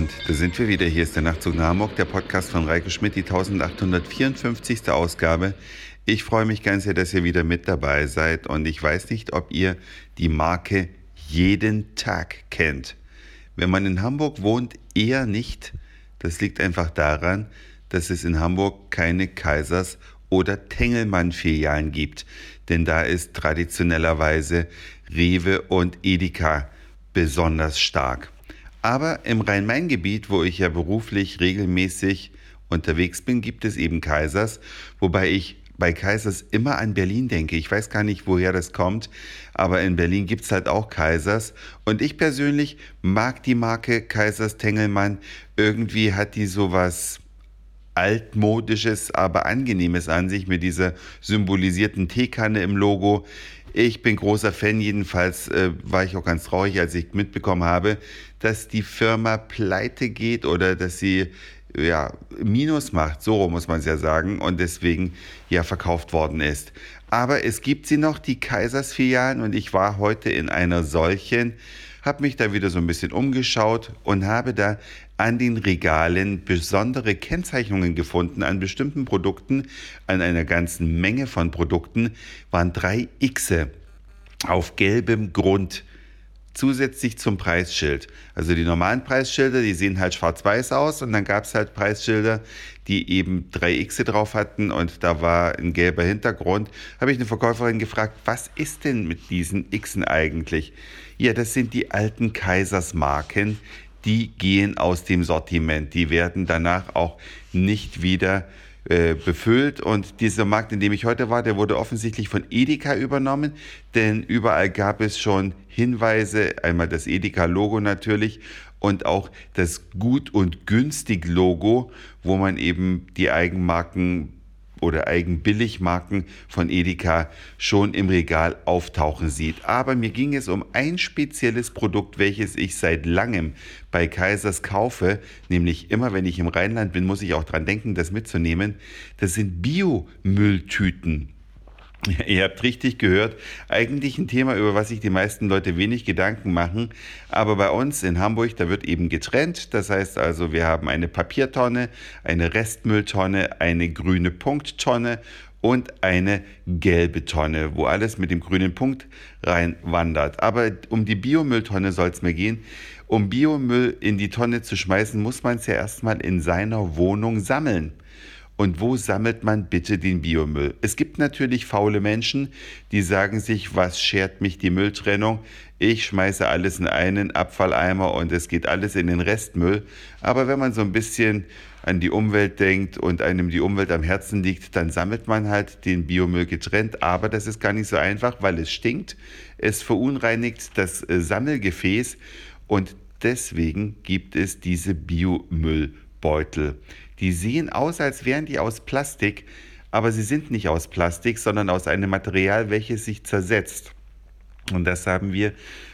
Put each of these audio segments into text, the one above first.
Und da sind wir wieder. Hier ist der Nachtzug nach Hamburg, der Podcast von Reike Schmidt, die 1854. Ausgabe. Ich freue mich ganz sehr, dass ihr wieder mit dabei seid. Und ich weiß nicht, ob ihr die Marke jeden Tag kennt. Wenn man in Hamburg wohnt, eher nicht. Das liegt einfach daran, dass es in Hamburg keine Kaisers- oder Tengelmann-Filialen gibt. Denn da ist traditionellerweise Rewe und Edeka besonders stark. Aber im Rhein-Main-Gebiet, wo ich ja beruflich regelmäßig unterwegs bin, gibt es eben Kaisers, wobei ich bei Kaisers immer an Berlin denke. Ich weiß gar nicht, woher das kommt, aber in Berlin gibt es halt auch Kaisers. Und ich persönlich mag die Marke Kaisers Tengelmann. Irgendwie hat die sowas altmodisches, aber angenehmes an sich mit dieser symbolisierten Teekanne im Logo. Ich bin großer Fan, jedenfalls äh, war ich auch ganz traurig, als ich mitbekommen habe, dass die Firma pleite geht oder dass sie ja, Minus macht, so muss man es ja sagen, und deswegen ja verkauft worden ist. Aber es gibt sie noch, die Kaisersfilialen, und ich war heute in einer solchen, habe mich da wieder so ein bisschen umgeschaut und habe da an den Regalen besondere Kennzeichnungen gefunden an bestimmten Produkten, an einer ganzen Menge von Produkten waren drei Xe auf gelbem Grund zusätzlich zum Preisschild. Also die normalen Preisschilder, die sehen halt schwarz-weiß aus und dann gab es halt Preisschilder, die eben drei Xe drauf hatten und da war ein gelber Hintergrund. Habe ich eine Verkäuferin gefragt, was ist denn mit diesen Xen eigentlich? Ja, das sind die alten Kaisersmarken, die gehen aus dem Sortiment. Die werden danach auch nicht wieder äh, befüllt. Und dieser Markt, in dem ich heute war, der wurde offensichtlich von Edeka übernommen, denn überall gab es schon Hinweise, einmal das Edeka-Logo natürlich und auch das Gut- und Günstig-Logo, wo man eben die Eigenmarken oder Eigenbilligmarken von Edeka schon im Regal auftauchen sieht. Aber mir ging es um ein spezielles Produkt, welches ich seit langem bei Kaisers kaufe, nämlich immer wenn ich im Rheinland bin, muss ich auch dran denken, das mitzunehmen. Das sind Biomülltüten. Ihr habt richtig gehört, eigentlich ein Thema, über was sich die meisten Leute wenig Gedanken machen. Aber bei uns in Hamburg, da wird eben getrennt. Das heißt also, wir haben eine Papiertonne, eine Restmülltonne, eine grüne Punkttonne und eine gelbe Tonne, wo alles mit dem grünen Punkt reinwandert. Aber um die Biomülltonne soll es mir gehen. Um Biomüll in die Tonne zu schmeißen, muss man es ja erstmal in seiner Wohnung sammeln. Und wo sammelt man bitte den Biomüll? Es gibt natürlich faule Menschen, die sagen sich, was schert mich die Mülltrennung? Ich schmeiße alles in einen Abfalleimer und es geht alles in den Restmüll. Aber wenn man so ein bisschen an die Umwelt denkt und einem die Umwelt am Herzen liegt, dann sammelt man halt den Biomüll getrennt. Aber das ist gar nicht so einfach, weil es stinkt. Es verunreinigt das äh, Sammelgefäß und deswegen gibt es diese Biomüllbeutel. Die sehen aus, als wären die aus Plastik, aber sie sind nicht aus Plastik, sondern aus einem Material, welches sich zersetzt. Und das haben wir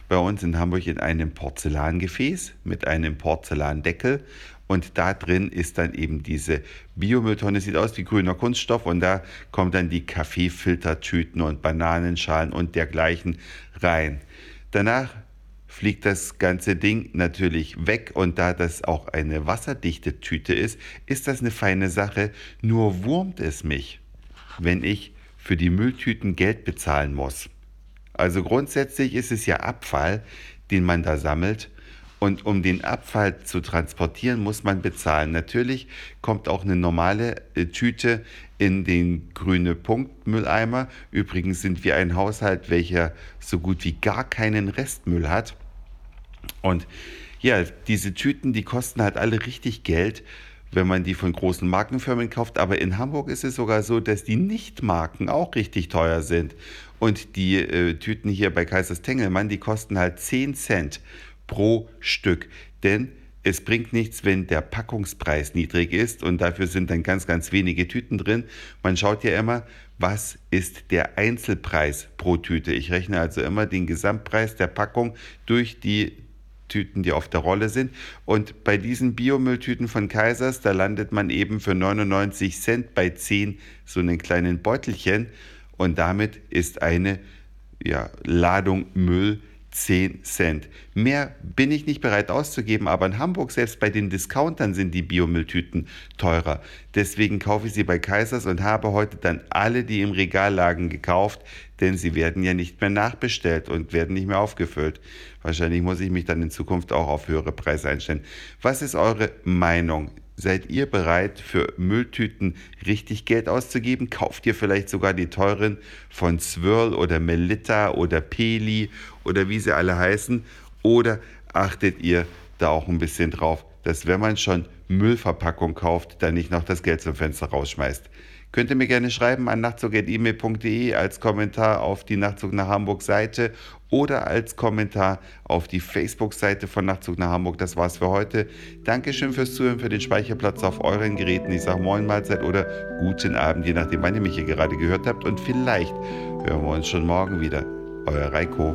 bei uns in Hamburg in einem Porzellangefäß mit einem Porzellandeckel. Und da drin ist dann eben diese Biomülltonne, sieht aus wie grüner Kunststoff. Und da kommen dann die Kaffeefiltertüten und Bananenschalen und dergleichen rein. Danach fliegt das ganze Ding natürlich weg und da das auch eine wasserdichte Tüte ist, ist das eine feine Sache. Nur wurmt es mich, wenn ich für die Mülltüten Geld bezahlen muss. Also grundsätzlich ist es ja Abfall, den man da sammelt. Und um den Abfall zu transportieren, muss man bezahlen. Natürlich kommt auch eine normale äh, Tüte in den grüne Punktmülleimer. Übrigens sind wir ein Haushalt, welcher so gut wie gar keinen Restmüll hat. Und ja, diese Tüten, die kosten halt alle richtig Geld, wenn man die von großen Markenfirmen kauft. Aber in Hamburg ist es sogar so, dass die Nichtmarken auch richtig teuer sind. Und die äh, Tüten hier bei Kaisers Tengelmann, die kosten halt 10 Cent pro Stück. Denn es bringt nichts, wenn der Packungspreis niedrig ist und dafür sind dann ganz, ganz wenige Tüten drin. Man schaut ja immer, was ist der Einzelpreis pro Tüte. Ich rechne also immer den Gesamtpreis der Packung durch die Tüten, die auf der Rolle sind. Und bei diesen Biomülltüten von Kaisers, da landet man eben für 99 Cent bei 10 so einen kleinen Beutelchen. Und damit ist eine ja, Ladung Müll 10 Cent. Mehr bin ich nicht bereit auszugeben, aber in Hamburg selbst bei den Discountern sind die Biomülltüten teurer. Deswegen kaufe ich sie bei Kaisers und habe heute dann alle, die im Regal lagen, gekauft, denn sie werden ja nicht mehr nachbestellt und werden nicht mehr aufgefüllt. Wahrscheinlich muss ich mich dann in Zukunft auch auf höhere Preise einstellen. Was ist eure Meinung? Seid ihr bereit, für Mülltüten richtig Geld auszugeben? Kauft ihr vielleicht sogar die teuren von Swirl oder Melitta oder Peli oder wie sie alle heißen? Oder achtet ihr da auch ein bisschen drauf, dass wenn man schon Müllverpackung kauft, dann nicht noch das Geld zum Fenster rausschmeißt? Könnt ihr mir gerne schreiben an nachtzug.email.de als Kommentar auf die Nachtzug nach Hamburg Seite oder als Kommentar auf die Facebook-Seite von Nachtzug nach Hamburg. Das war's für heute. Dankeschön fürs Zuhören, für den Speicherplatz auf euren Geräten. Ich sage Moin Mahlzeit oder guten Abend, je nachdem, wann ihr mich hier gerade gehört habt. Und vielleicht hören wir uns schon morgen wieder. Euer Reiko.